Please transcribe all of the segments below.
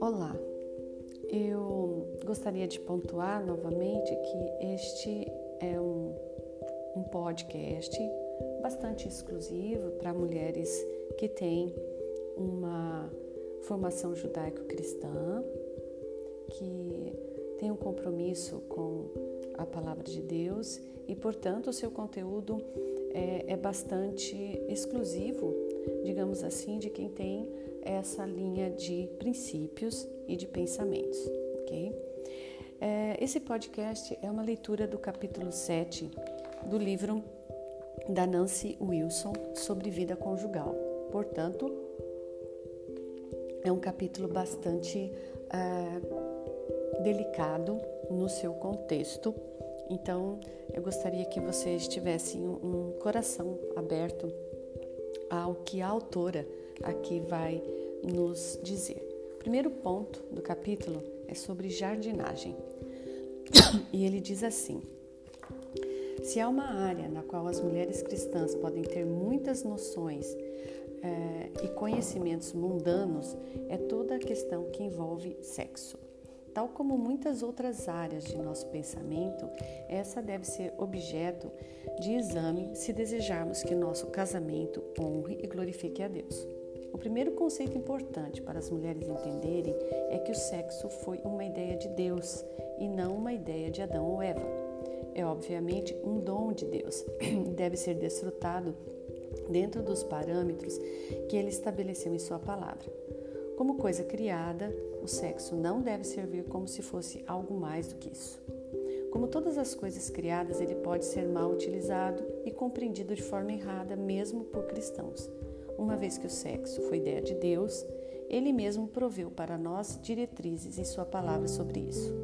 Olá, eu gostaria de pontuar novamente que este é um, um podcast bastante exclusivo para mulheres que têm uma formação judaico-cristã, que tem um compromisso com a palavra de Deus e, portanto, o seu conteúdo é, é bastante exclusivo, digamos assim, de quem tem essa linha de princípios e de pensamentos, ok? É, esse podcast é uma leitura do capítulo 7 do livro da Nancy Wilson sobre vida conjugal. Portanto, é um capítulo bastante é, delicado no seu contexto. Então, eu gostaria que vocês tivessem um, coração aberto ao que a autora aqui vai nos dizer. O primeiro ponto do capítulo é sobre jardinagem. E ele diz assim: se há uma área na qual as mulheres cristãs podem ter muitas noções é, e conhecimentos mundanos, é toda a questão que envolve sexo. Tal como muitas outras áreas de nosso pensamento, essa deve ser objeto de exame se desejarmos que nosso casamento honre e glorifique a Deus. O primeiro conceito importante para as mulheres entenderem é que o sexo foi uma ideia de Deus e não uma ideia de Adão ou Eva. É obviamente um dom de Deus, deve ser desfrutado dentro dos parâmetros que ele estabeleceu em Sua palavra. Como coisa criada, o sexo não deve servir como se fosse algo mais do que isso. Como todas as coisas criadas, ele pode ser mal utilizado e compreendido de forma errada, mesmo por cristãos. Uma vez que o sexo foi ideia de Deus, ele mesmo proveu para nós diretrizes em sua palavra sobre isso.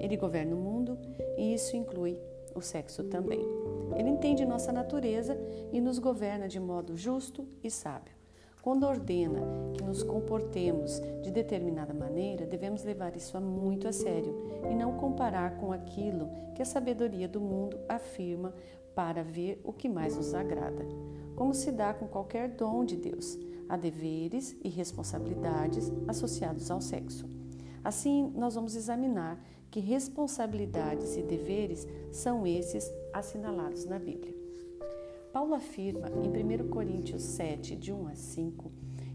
Ele governa o mundo e isso inclui o sexo também. Ele entende nossa natureza e nos governa de modo justo e sábio. Quando ordena que nos comportemos de determinada maneira, devemos levar isso muito a sério e não comparar com aquilo que a sabedoria do mundo afirma para ver o que mais nos agrada. Como se dá com qualquer dom de Deus, há deveres e responsabilidades associados ao sexo. Assim, nós vamos examinar que responsabilidades e deveres são esses assinalados na Bíblia. Paulo afirma em 1 Coríntios 7, de 1 a 5,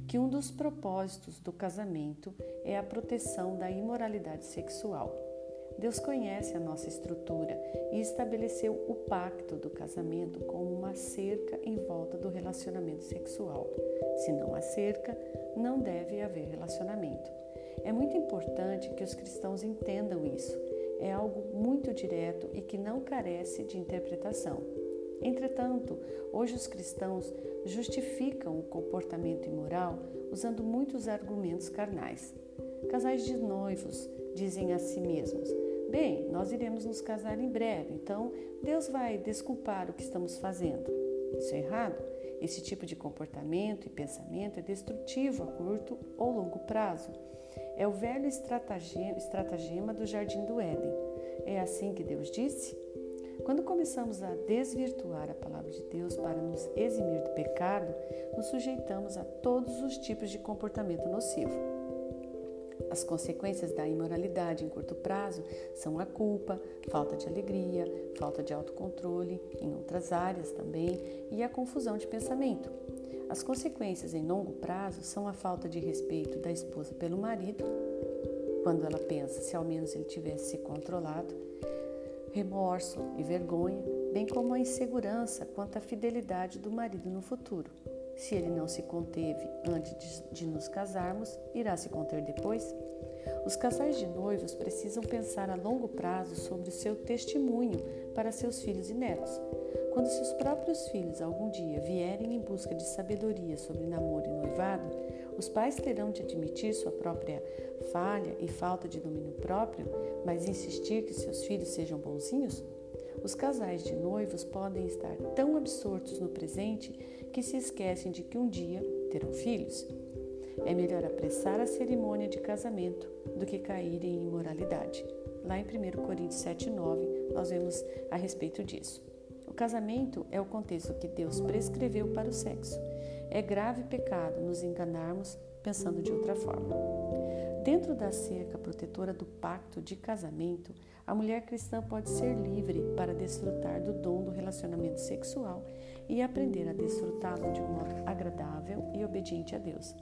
que um dos propósitos do casamento é a proteção da imoralidade sexual. Deus conhece a nossa estrutura e estabeleceu o pacto do casamento como uma cerca em volta do relacionamento sexual. Se não há cerca, não deve haver relacionamento. É muito importante que os cristãos entendam isso. É algo muito direto e que não carece de interpretação. Entretanto, hoje os cristãos justificam o comportamento imoral usando muitos argumentos carnais. Casais de noivos dizem a si mesmos: Bem, nós iremos nos casar em breve, então Deus vai desculpar o que estamos fazendo. Isso é errado? Esse tipo de comportamento e pensamento é destrutivo a curto ou longo prazo. É o velho estratagema, do jardim do Éden. É assim que Deus disse? Quando começamos a desvirtuar a palavra de Deus para nos eximir do pecado, nos sujeitamos a todos os tipos de comportamento nocivo. As consequências da imoralidade em curto prazo são a culpa, falta de alegria, falta de autocontrole em outras áreas também e a confusão de pensamento. As consequências em longo prazo são a falta de respeito da esposa pelo marido, quando ela pensa se ao menos ele tivesse se controlado, remorso e vergonha, bem como a insegurança quanto à fidelidade do marido no futuro. Se ele não se conteve antes de nos casarmos, irá se conter depois? Os casais de noivos precisam pensar a longo prazo sobre o seu testemunho para seus filhos e netos. Quando seus próprios filhos algum dia vierem em busca de sabedoria sobre namoro e noivado, os pais terão de admitir sua própria falha e falta de domínio próprio, mas insistir que seus filhos sejam bonzinhos? Os casais de noivos podem estar tão absortos no presente que se esquecem de que um dia terão filhos. É melhor apressar a cerimônia de casamento do que cair em imoralidade. Lá em 1 Coríntios 7,9, nós vemos a respeito disso. O casamento é o contexto que Deus prescreveu para o sexo. É grave pecado nos enganarmos pensando de outra forma. Dentro da cerca protetora do pacto de casamento, a mulher cristã pode ser livre para desfrutar do dom do relacionamento sexual e aprender a desfrutá-lo de um modo agradável e obediente a Deus.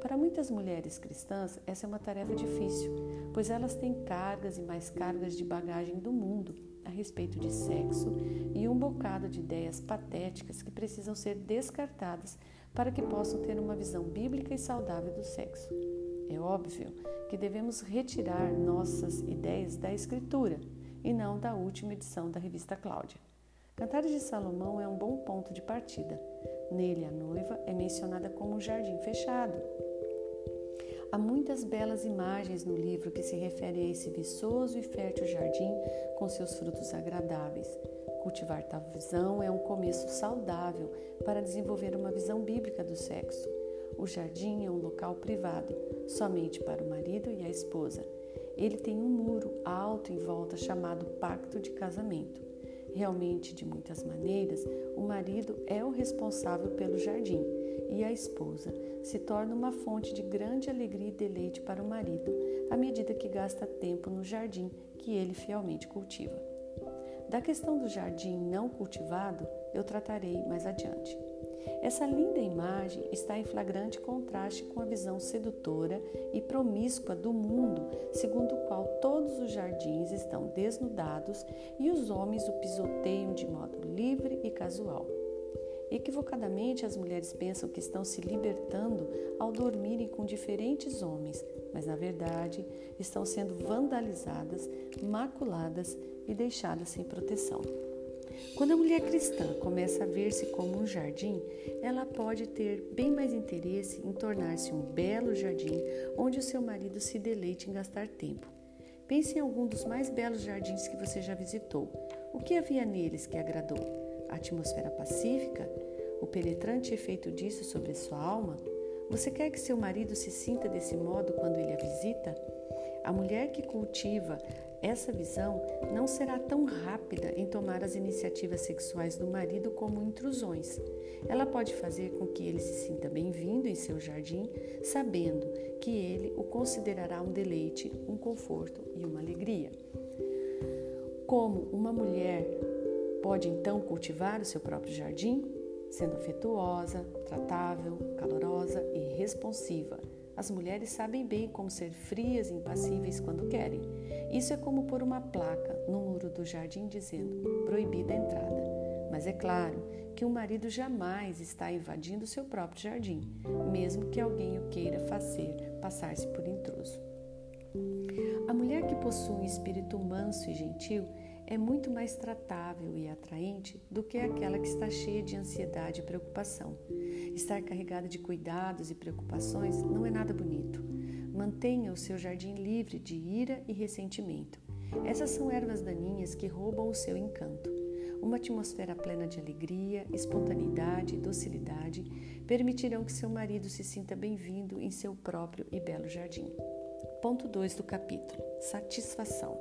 Para muitas mulheres cristãs, essa é uma tarefa difícil, pois elas têm cargas e mais cargas de bagagem do mundo a respeito de sexo e um bocado de ideias patéticas que precisam ser descartadas para que possam ter uma visão bíblica e saudável do sexo. É óbvio que devemos retirar nossas ideias da Escritura e não da última edição da revista Cláudia. Cantares de Salomão é um bom ponto de partida. Nele, a noiva é mencionada como um jardim fechado. Há muitas belas imagens no livro que se referem a esse viçoso e fértil jardim com seus frutos agradáveis. Cultivar tal visão é um começo saudável para desenvolver uma visão bíblica do sexo. O jardim é um local privado, somente para o marido e a esposa. Ele tem um muro alto em volta chamado Pacto de Casamento. Realmente, de muitas maneiras, o marido é o responsável pelo jardim e a esposa se torna uma fonte de grande alegria e deleite para o marido à medida que gasta tempo no jardim que ele fielmente cultiva. Da questão do jardim não cultivado, eu tratarei mais adiante. Essa linda imagem está em flagrante contraste com a visão sedutora e promíscua do mundo, segundo o qual todos os jardins estão desnudados e os homens o pisoteiam de modo livre e casual. Equivocadamente, as mulheres pensam que estão se libertando ao dormirem com diferentes homens, mas na verdade estão sendo vandalizadas, maculadas e deixadas sem proteção. Quando a mulher cristã começa a ver-se como um jardim, ela pode ter bem mais interesse em tornar-se um belo jardim onde o seu marido se deleite em gastar tempo. Pense em algum dos mais belos jardins que você já visitou. O que havia neles que agradou? A atmosfera pacífica? O penetrante efeito disso sobre sua alma? Você quer que seu marido se sinta desse modo quando ele a visita? A mulher que cultiva essa visão não será tão rápida em tomar as iniciativas sexuais do marido como intrusões. Ela pode fazer com que ele se sinta bem-vindo em seu jardim, sabendo que ele o considerará um deleite, um conforto e uma alegria. Como uma mulher pode então cultivar o seu próprio jardim? Sendo afetuosa, tratável, calorosa e responsiva as mulheres sabem bem como ser frias e impassíveis quando querem. Isso é como pôr uma placa no muro do jardim dizendo proibida a entrada. Mas é claro que o marido jamais está invadindo seu próprio jardim, mesmo que alguém o queira fazer passar-se por intruso. A mulher que possui um espírito manso e gentil é muito mais tratável e atraente do que aquela que está cheia de ansiedade e preocupação. Estar carregada de cuidados e preocupações não é nada bonito. Mantenha o seu jardim livre de ira e ressentimento. Essas são ervas daninhas que roubam o seu encanto. Uma atmosfera plena de alegria, espontaneidade e docilidade permitirão que seu marido se sinta bem-vindo em seu próprio e belo jardim. Ponto 2 do capítulo: Satisfação.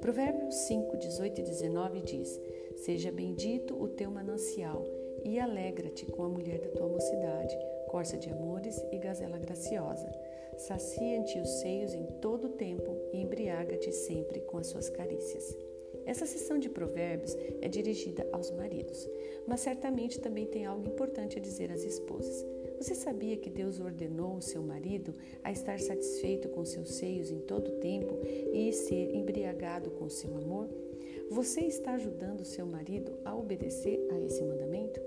Provérbios 5, 18 e 19 diz: Seja bendito o teu manancial e alegra-te com a mulher da tua mocidade, corça de amores e gazela graciosa. Sacia-te os seios em todo o tempo e embriaga-te sempre com as suas carícias. Essa sessão de provérbios é dirigida aos maridos, mas certamente também tem algo importante a dizer às esposas. Você sabia que Deus ordenou o seu marido a estar satisfeito com seus seios em todo o tempo e ser embriagado com seu amor? Você está ajudando o seu marido a obedecer a esse mandamento?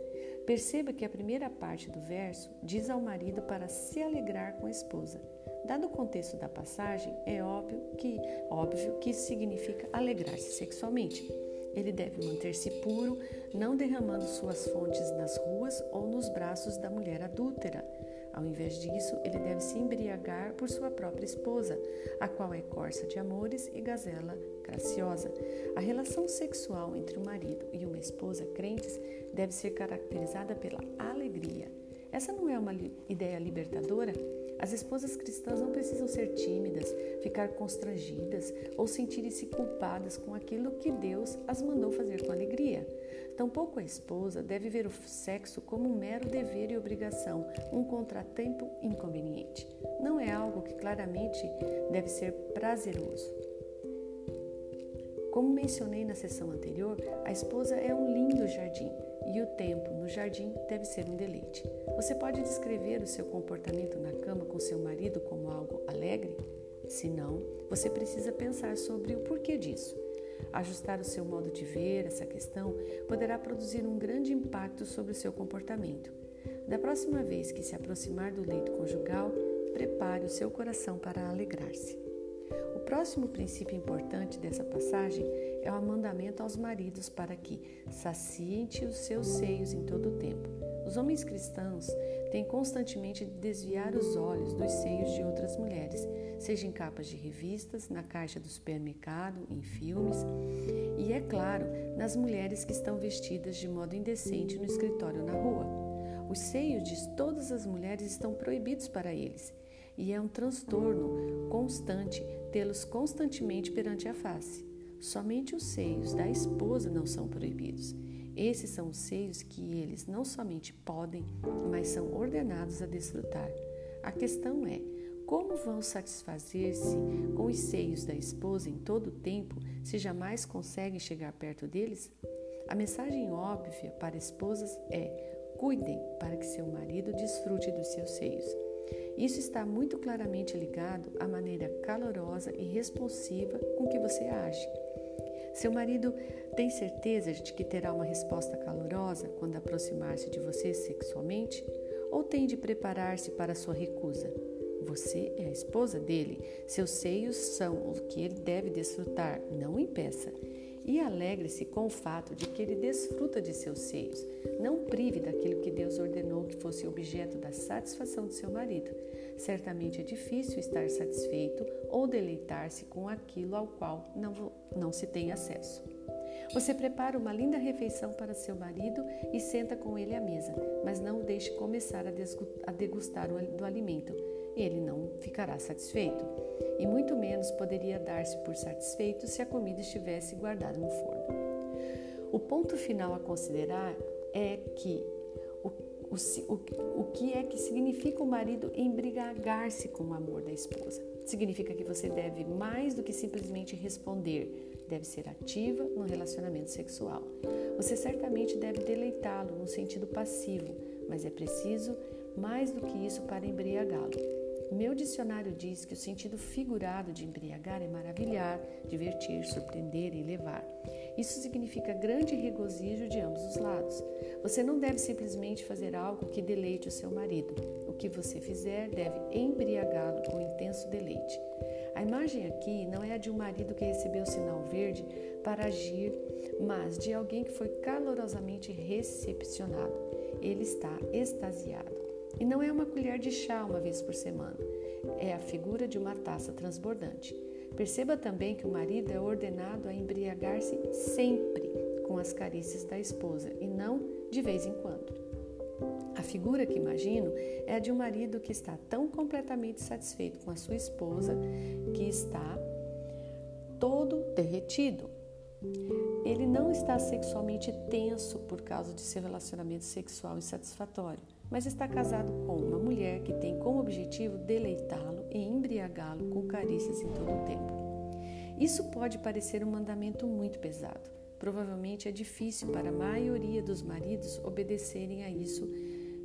Perceba que a primeira parte do verso diz ao marido para se alegrar com a esposa. Dado o contexto da passagem, é óbvio que, óbvio que isso significa alegrar-se sexualmente. Ele deve manter-se puro, não derramando suas fontes nas ruas ou nos braços da mulher adúltera. Ao invés disso, ele deve se embriagar por sua própria esposa, a qual é corça de amores e gazela graciosa. A relação sexual entre um marido e uma esposa crentes deve ser caracterizada pela alegria. Essa não é uma ideia libertadora? As esposas cristãs não precisam ser tímidas, ficar constrangidas ou sentirem-se culpadas com aquilo que Deus as mandou fazer com alegria. Tampouco a esposa deve ver o sexo como um mero dever e obrigação, um contratempo inconveniente. Não é algo que claramente deve ser prazeroso. Como mencionei na sessão anterior, a esposa é um lindo jardim e o tempo no jardim deve ser um deleite. Você pode descrever o seu comportamento na cama com seu marido como algo alegre? Se não, você precisa pensar sobre o porquê disso. Ajustar o seu modo de ver essa questão poderá produzir um grande impacto sobre o seu comportamento. Da próxima vez que se aproximar do leito conjugal, prepare o seu coração para alegrar-se. O próximo princípio importante dessa passagem é o mandamento aos maridos para que saciem os seus seios em todo o tempo. Os homens cristãos têm constantemente de desviar os olhos dos seios de outras mulheres, seja em capas de revistas, na caixa do supermercado, em filmes e, é claro, nas mulheres que estão vestidas de modo indecente no escritório ou na rua. Os seios de todas as mulheres estão proibidos para eles e é um transtorno constante tê-los constantemente perante a face. Somente os seios da esposa não são proibidos. Esses são os seios que eles não somente podem, mas são ordenados a desfrutar. A questão é: como vão satisfazer-se com os seios da esposa em todo o tempo se jamais conseguem chegar perto deles? A mensagem óbvia para esposas é: cuidem para que seu marido desfrute dos seus seios. Isso está muito claramente ligado à maneira calorosa e responsiva com que você age. Seu marido tem certeza de que terá uma resposta calorosa quando aproximar-se de você sexualmente? Ou tem de preparar-se para sua recusa? Você é a esposa dele, seus seios são o que ele deve desfrutar, não impeça. E alegre-se com o fato de que ele desfruta de seus seios. Não prive daquilo que Deus ordenou que fosse objeto da satisfação de seu marido. Certamente é difícil estar satisfeito ou deleitar-se com aquilo ao qual não, não se tem acesso. Você prepara uma linda refeição para seu marido e senta com ele à mesa, mas não o deixe começar a degustar do alimento ele não ficará satisfeito, e muito menos poderia dar-se por satisfeito se a comida estivesse guardada no forno. O ponto final a considerar é que o, o, o, o que é que significa o marido embriagar-se com o amor da esposa? Significa que você deve mais do que simplesmente responder, deve ser ativa no relacionamento sexual. Você certamente deve deleitá-lo no sentido passivo, mas é preciso mais do que isso para embriagá-lo. Meu dicionário diz que o sentido figurado de embriagar é maravilhar, divertir, surpreender e levar. Isso significa grande regozijo de ambos os lados. Você não deve simplesmente fazer algo que deleite o seu marido. O que você fizer deve embriagá-lo com intenso deleite. A imagem aqui não é a de um marido que recebeu o sinal verde para agir, mas de alguém que foi calorosamente recepcionado. Ele está extasiado. E não é uma colher de chá uma vez por semana, é a figura de uma taça transbordante. Perceba também que o marido é ordenado a embriagar-se sempre com as carícias da esposa e não de vez em quando. A figura que imagino é a de um marido que está tão completamente satisfeito com a sua esposa que está todo derretido. Ele não está sexualmente tenso por causa de seu relacionamento sexual insatisfatório mas está casado com uma mulher que tem como objetivo deleitá-lo e embriagá-lo com carícias em todo o tempo. Isso pode parecer um mandamento muito pesado. Provavelmente é difícil para a maioria dos maridos obedecerem a isso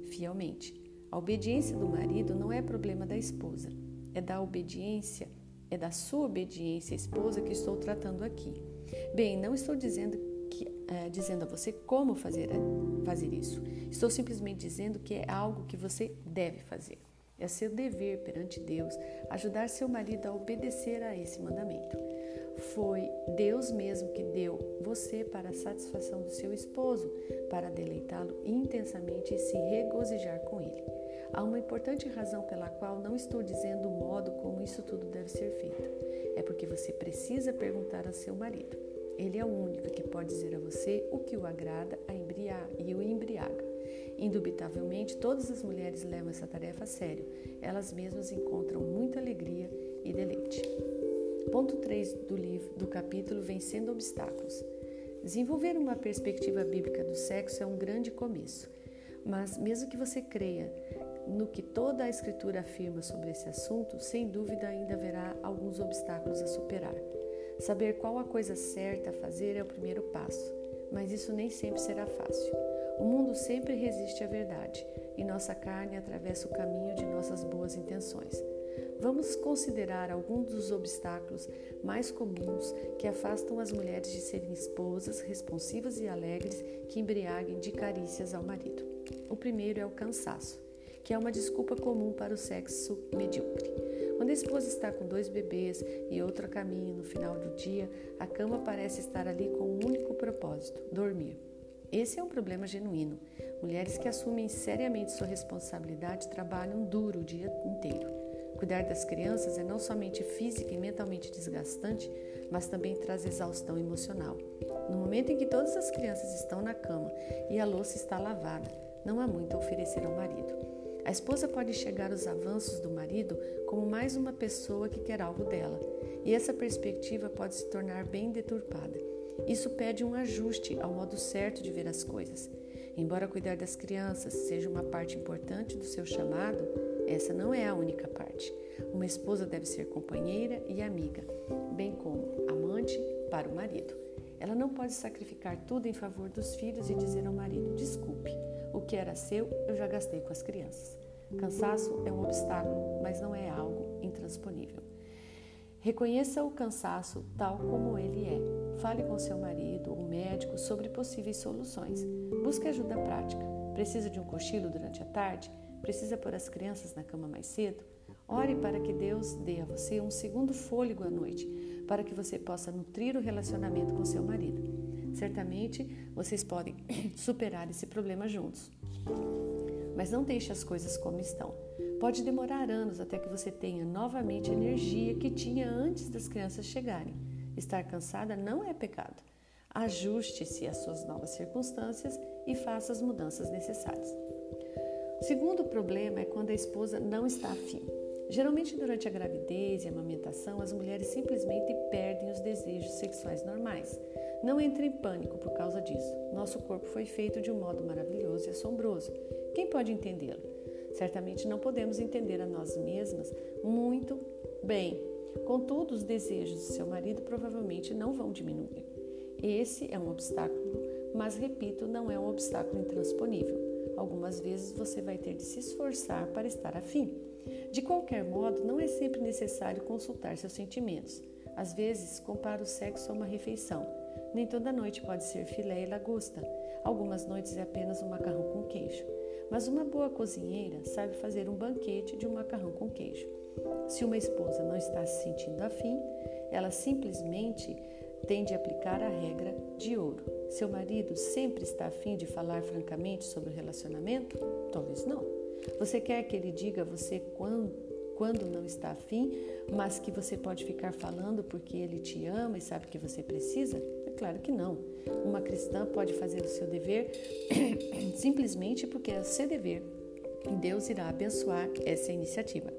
fielmente. A obediência do marido não é problema da esposa, é da obediência, é da sua obediência à esposa que estou tratando aqui. Bem, não estou dizendo é, dizendo a você como fazer, fazer isso. Estou simplesmente dizendo que é algo que você deve fazer. É seu dever perante Deus ajudar seu marido a obedecer a esse mandamento. Foi Deus mesmo que deu você para a satisfação do seu esposo, para deleitá-lo intensamente e se regozijar com ele. Há uma importante razão pela qual não estou dizendo o modo como isso tudo deve ser feito. É porque você precisa perguntar a seu marido. Ele é o único que pode dizer a você o que o agrada a embriar, e o embriaga. Indubitavelmente, todas as mulheres levam essa tarefa a sério. Elas mesmas encontram muita alegria e deleite. Ponto 3 do livro, do capítulo Vencendo Obstáculos. Desenvolver uma perspectiva bíblica do sexo é um grande começo, mas mesmo que você creia no que toda a Escritura afirma sobre esse assunto, sem dúvida ainda haverá alguns obstáculos a superar. Saber qual a coisa certa a fazer é o primeiro passo, mas isso nem sempre será fácil. O mundo sempre resiste à verdade e nossa carne atravessa o caminho de nossas boas intenções. Vamos considerar alguns dos obstáculos mais comuns que afastam as mulheres de serem esposas responsivas e alegres que embriaguem de carícias ao marido. O primeiro é o cansaço, que é uma desculpa comum para o sexo medíocre. Quando a esposa está com dois bebês e outro a caminho no final do dia, a cama parece estar ali com um único propósito: dormir. Esse é um problema genuíno. Mulheres que assumem seriamente sua responsabilidade trabalham duro o dia inteiro. Cuidar das crianças é não somente física e mentalmente desgastante, mas também traz exaustão emocional. No momento em que todas as crianças estão na cama e a louça está lavada, não há muito a oferecer ao marido. A esposa pode enxergar os avanços do marido como mais uma pessoa que quer algo dela, e essa perspectiva pode se tornar bem deturpada. Isso pede um ajuste ao modo certo de ver as coisas. Embora cuidar das crianças seja uma parte importante do seu chamado, essa não é a única parte. Uma esposa deve ser companheira e amiga, bem como amante para o marido. Ela não pode sacrificar tudo em favor dos filhos e dizer ao marido: desculpe, o que era seu eu já gastei com as crianças. Cansaço é um obstáculo, mas não é algo intransponível. Reconheça o cansaço tal como ele é. Fale com seu marido ou médico sobre possíveis soluções. Busque ajuda prática. Precisa de um cochilo durante a tarde? Precisa pôr as crianças na cama mais cedo? Ore para que Deus dê a você um segundo fôlego à noite, para que você possa nutrir o relacionamento com seu marido. Certamente vocês podem superar esse problema juntos. Mas não deixe as coisas como estão. Pode demorar anos até que você tenha novamente a energia que tinha antes das crianças chegarem. Estar cansada não é pecado. Ajuste-se às suas novas circunstâncias e faça as mudanças necessárias. O segundo problema é quando a esposa não está afim. Geralmente, durante a gravidez e a amamentação, as mulheres simplesmente perdem os desejos sexuais normais. Não entre em pânico por causa disso. Nosso corpo foi feito de um modo maravilhoso e assombroso. Quem pode entendê-lo? Certamente não podemos entender a nós mesmas muito bem. Contudo, os desejos do seu marido provavelmente não vão diminuir. Esse é um obstáculo, mas repito, não é um obstáculo intransponível. Algumas vezes você vai ter de se esforçar para estar afim. De qualquer modo, não é sempre necessário consultar seus sentimentos. Às vezes, compara o sexo a uma refeição. Nem toda noite pode ser filé e lagosta. Algumas noites é apenas um macarrão com queijo. Mas uma boa cozinheira sabe fazer um banquete de um macarrão com queijo. Se uma esposa não está se sentindo afim, ela simplesmente tem de aplicar a regra de ouro. Seu marido sempre está afim de falar francamente sobre o relacionamento? Talvez não. Você quer que ele diga a você quando, não está afim, mas que você pode ficar falando porque ele te ama e sabe que você precisa? Claro que não. Uma cristã pode fazer o seu dever simplesmente porque é o seu dever e Deus irá abençoar essa iniciativa.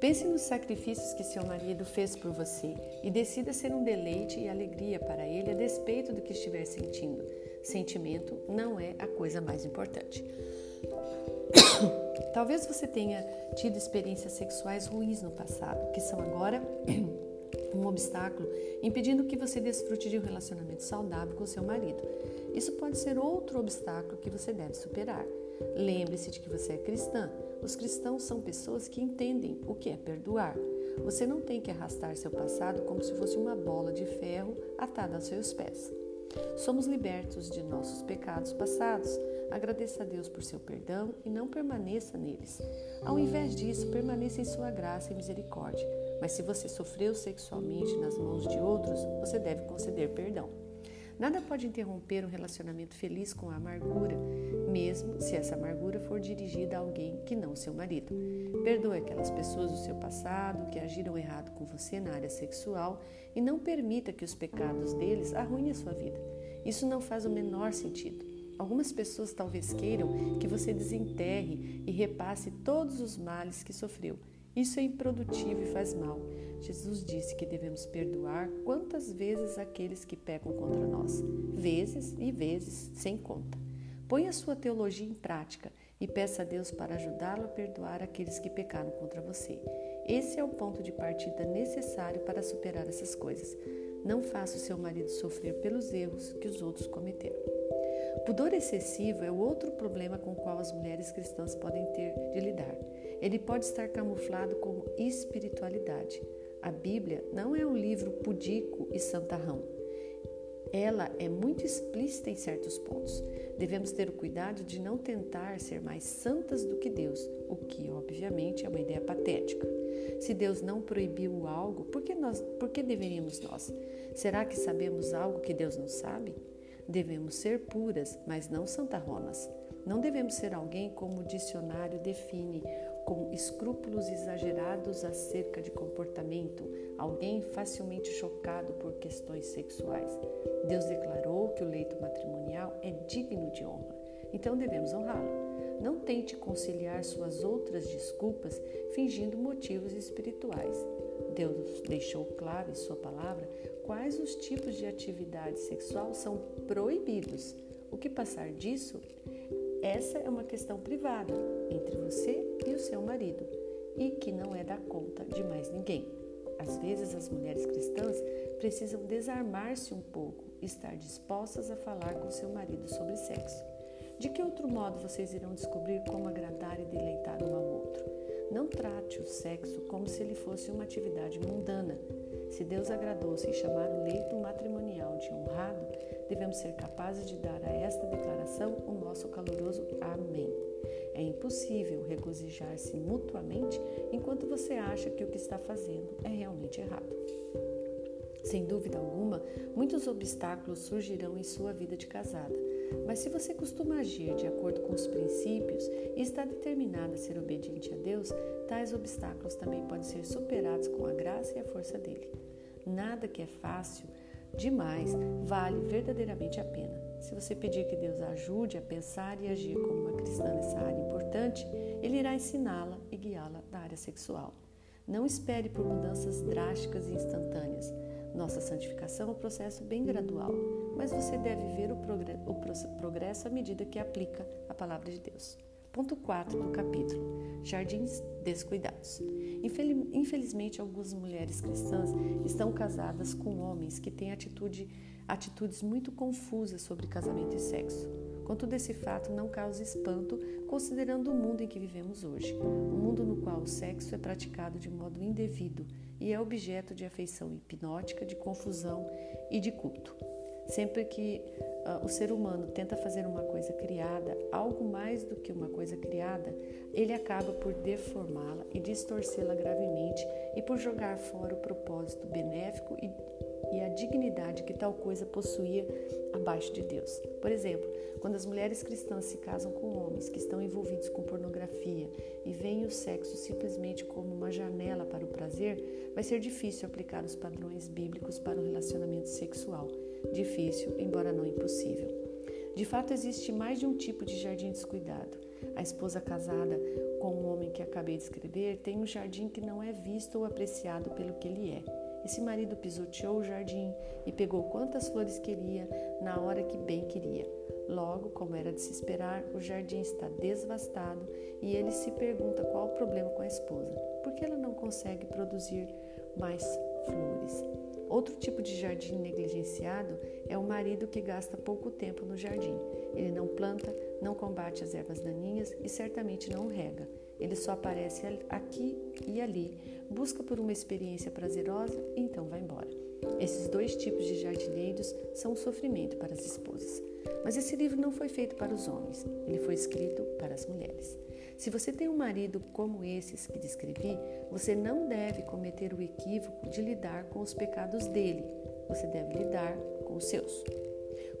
Pense nos sacrifícios que seu marido fez por você e decida ser um deleite e alegria para ele a despeito do que estiver sentindo. Sentimento não é a coisa mais importante. Talvez você tenha tido experiências sexuais ruins no passado, que são agora um obstáculo impedindo que você desfrute de um relacionamento saudável com seu marido. Isso pode ser outro obstáculo que você deve superar. Lembre-se de que você é cristã. Os cristãos são pessoas que entendem o que é perdoar. Você não tem que arrastar seu passado como se fosse uma bola de ferro atada aos seus pés. Somos libertos de nossos pecados passados. Agradeça a Deus por seu perdão e não permaneça neles. Ao invés disso, permaneça em sua graça e misericórdia. Mas se você sofreu sexualmente nas mãos de outros, você deve conceder perdão. Nada pode interromper um relacionamento feliz com a amargura, mesmo se essa amargura for dirigida a alguém que não seu marido. Perdoe aquelas pessoas do seu passado que agiram errado com você na área sexual e não permita que os pecados deles arruinem a sua vida. Isso não faz o menor sentido. Algumas pessoas talvez queiram que você desenterre e repasse todos os males que sofreu. Isso é improdutivo e faz mal. Jesus disse que devemos perdoar quantas vezes aqueles que pecam contra nós, vezes e vezes sem conta. Ponha sua teologia em prática e peça a Deus para ajudá-lo a perdoar aqueles que pecaram contra você. Esse é o ponto de partida necessário para superar essas coisas. Não faça o seu marido sofrer pelos erros que os outros cometeram. Pudor excessivo é outro problema com o qual as mulheres cristãs podem ter de lidar. Ele pode estar camuflado como espiritualidade. A Bíblia não é um livro pudico e santarrão. Ela é muito explícita em certos pontos. Devemos ter o cuidado de não tentar ser mais santas do que Deus, o que, obviamente, é uma ideia patética. Se Deus não proibiu algo, por que, nós, por que deveríamos nós? Será que sabemos algo que Deus não sabe? Devemos ser puras, mas não santarronas. Não devemos ser alguém como o dicionário define, com escrúpulos exagerados acerca de comportamento, alguém facilmente chocado por questões sexuais. Deus declarou que o leito matrimonial é digno de honra, então devemos honrá-lo. Não tente conciliar suas outras desculpas fingindo motivos espirituais. Deus deixou claro em Sua palavra quais os tipos de atividade sexual são proibidos. O que passar disso, essa é uma questão privada entre você e o seu marido e que não é da conta de mais ninguém. Às vezes, as mulheres cristãs precisam desarmar-se um pouco e estar dispostas a falar com seu marido sobre sexo. De que outro modo vocês irão descobrir como agradar e deleitar um ao outro? Não trate o sexo como se ele fosse uma atividade mundana, se Deus agradou-se em chamar o leito matrimonial de honrado, devemos ser capazes de dar a esta declaração o nosso caloroso Amém. É impossível regozijar-se mutuamente enquanto você acha que o que está fazendo é realmente errado. Sem dúvida alguma, muitos obstáculos surgirão em sua vida de casada, mas se você costuma agir de acordo com os princípios e está determinada a ser obediente a Deus, tais obstáculos também podem ser superados com a graça e a força dele. Nada que é fácil demais vale verdadeiramente a pena. Se você pedir que Deus ajude a pensar e agir como uma cristã nessa área importante, Ele irá ensiná-la e guiá-la na área sexual. Não espere por mudanças drásticas e instantâneas. Nossa santificação é um processo bem gradual, mas você deve ver o progresso à medida que aplica a palavra de Deus. Ponto 4 do capítulo: Jardins descuidados. Infelizmente, algumas mulheres cristãs estão casadas com homens que têm atitude, atitudes muito confusas sobre casamento e sexo. Contudo, esse fato não causa espanto, considerando o mundo em que vivemos hoje um mundo no qual o sexo é praticado de modo indevido e é objeto de afeição hipnótica, de confusão e de culto. Sempre que uh, o ser humano tenta fazer uma coisa criada, algo mais do que uma coisa criada, ele acaba por deformá-la e distorcê-la gravemente e por jogar fora o propósito benéfico e, e a dignidade que tal coisa possuía abaixo de Deus. Por exemplo, quando as mulheres cristãs se casam com homens que estão envolvidos com pornografia e veem o sexo simplesmente como uma janela para o prazer, vai ser difícil aplicar os padrões bíblicos para o relacionamento sexual difícil, embora não impossível. De fato, existe mais de um tipo de jardim descuidado. A esposa casada com o homem que acabei de escrever tem um jardim que não é visto ou apreciado pelo que ele é. Esse marido pisoteou o jardim e pegou quantas flores queria na hora que bem queria. Logo, como era de se esperar, o jardim está devastado e ele se pergunta qual o problema com a esposa. Por que ela não consegue produzir mais flores? Outro tipo de jardim negligenciado é o marido que gasta pouco tempo no jardim. Ele não planta, não combate as ervas daninhas e certamente não rega. Ele só aparece aqui e ali, busca por uma experiência prazerosa e então vai embora. Esses dois tipos de jardineiros são um sofrimento para as esposas. Mas esse livro não foi feito para os homens, ele foi escrito para as mulheres. Se você tem um marido como esses que descrevi, você não deve cometer o equívoco de lidar com os pecados dele, você deve lidar com os seus.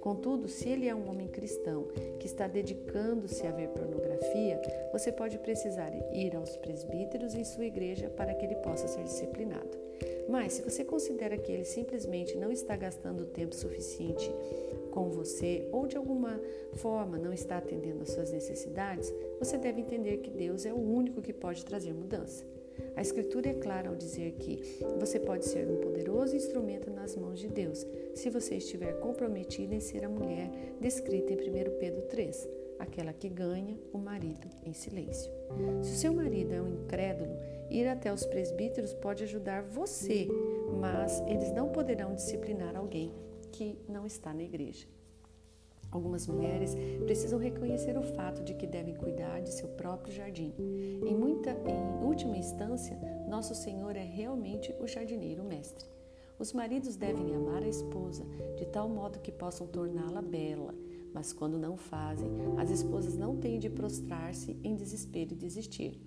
Contudo, se ele é um homem cristão que está dedicando-se a ver pornografia, você pode precisar ir aos presbíteros em sua igreja para que ele possa ser disciplinado. Mas, se você considera que ele simplesmente não está gastando tempo suficiente com você ou de alguma forma não está atendendo às suas necessidades, você deve entender que Deus é o único que pode trazer mudança. A Escritura é clara ao dizer que você pode ser um poderoso instrumento nas mãos de Deus se você estiver comprometido em ser a mulher descrita em 1 Pedro 3, aquela que ganha o marido em silêncio. Se o seu marido é um incrédulo, ir até os presbíteros pode ajudar você, mas eles não poderão disciplinar alguém que não está na igreja. Algumas mulheres precisam reconhecer o fato de que devem cuidar de seu próprio jardim. Em, muita, em última instância, nosso Senhor é realmente o jardineiro mestre. Os maridos devem amar a esposa de tal modo que possam torná-la bela, mas quando não fazem, as esposas não têm de prostrar-se em desespero e desistir.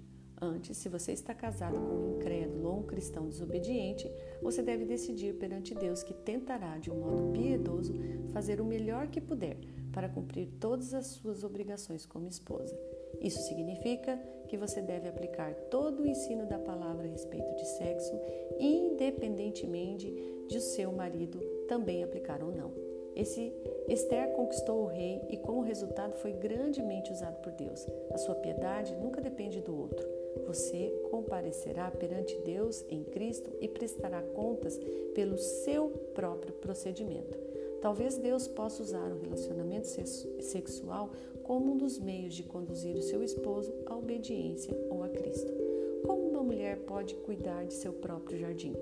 Antes, se você está casado com um incrédulo ou um cristão desobediente, você deve decidir perante Deus que tentará, de um modo piedoso, fazer o melhor que puder para cumprir todas as suas obrigações como esposa. Isso significa que você deve aplicar todo o ensino da palavra a respeito de sexo, independentemente de o seu marido também aplicar ou não. Esse Esther conquistou o rei e, como resultado, foi grandemente usado por Deus. A sua piedade nunca depende do outro. Você comparecerá perante Deus em Cristo e prestará contas pelo seu próprio procedimento. Talvez Deus possa usar o relacionamento sexual como um dos meios de conduzir o seu esposo à obediência ou a Cristo. Como uma mulher pode cuidar de seu próprio jardim?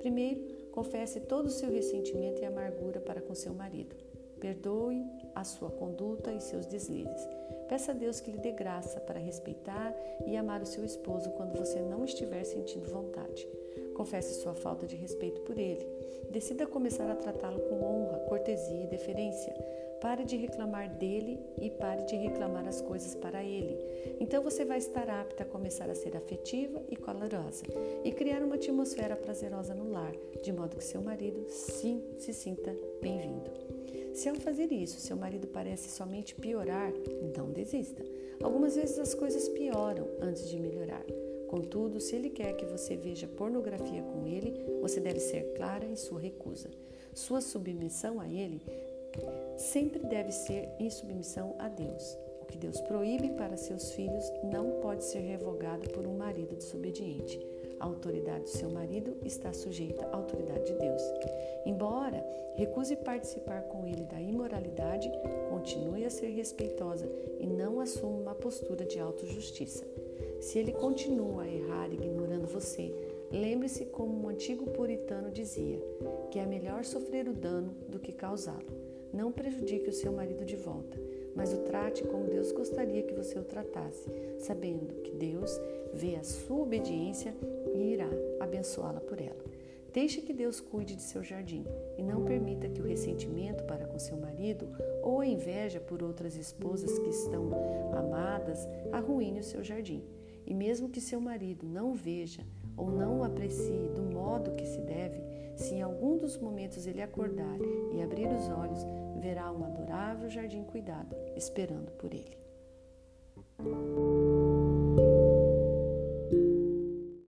Primeiro, confesse todo o seu ressentimento e amargura para com seu marido. Perdoe a sua conduta e seus deslizes. Peça a Deus que lhe dê graça para respeitar e amar o seu esposo quando você não estiver sentindo vontade. Confesse sua falta de respeito por ele. Decida começar a tratá-lo com honra, cortesia e deferência. Pare de reclamar dele e pare de reclamar as coisas para ele. Então você vai estar apta a começar a ser afetiva e calorosa e criar uma atmosfera prazerosa no lar, de modo que seu marido sim se sinta bem-vindo. Se ao fazer isso seu marido parece somente piorar, não desista. Algumas vezes as coisas pioram antes de melhorar. Contudo, se ele quer que você veja pornografia com ele, você deve ser clara em sua recusa. Sua submissão a ele sempre deve ser em submissão a Deus. O que Deus proíbe para seus filhos não pode ser revogado por um marido desobediente. A autoridade do seu marido está sujeita à autoridade de Deus. Embora recuse participar com ele da imoralidade, continue a ser respeitosa e não assuma uma postura de autojustiça. Se ele continua a errar ignorando você, lembre-se como um antigo puritano dizia, que é melhor sofrer o dano do que causá-lo. Não prejudique o seu marido de volta, mas o trate como Deus gostaria que você o tratasse, sabendo que Deus vê a sua obediência e irá abençoá-la por ela. Deixe que Deus cuide de seu jardim e não permita que o ressentimento para com seu marido ou a inveja por outras esposas que estão amadas arruine o seu jardim. E mesmo que seu marido não veja ou não o aprecie do modo que se deve, se em algum dos momentos ele acordar e abrir os olhos, verá um adorável jardim cuidado esperando por ele.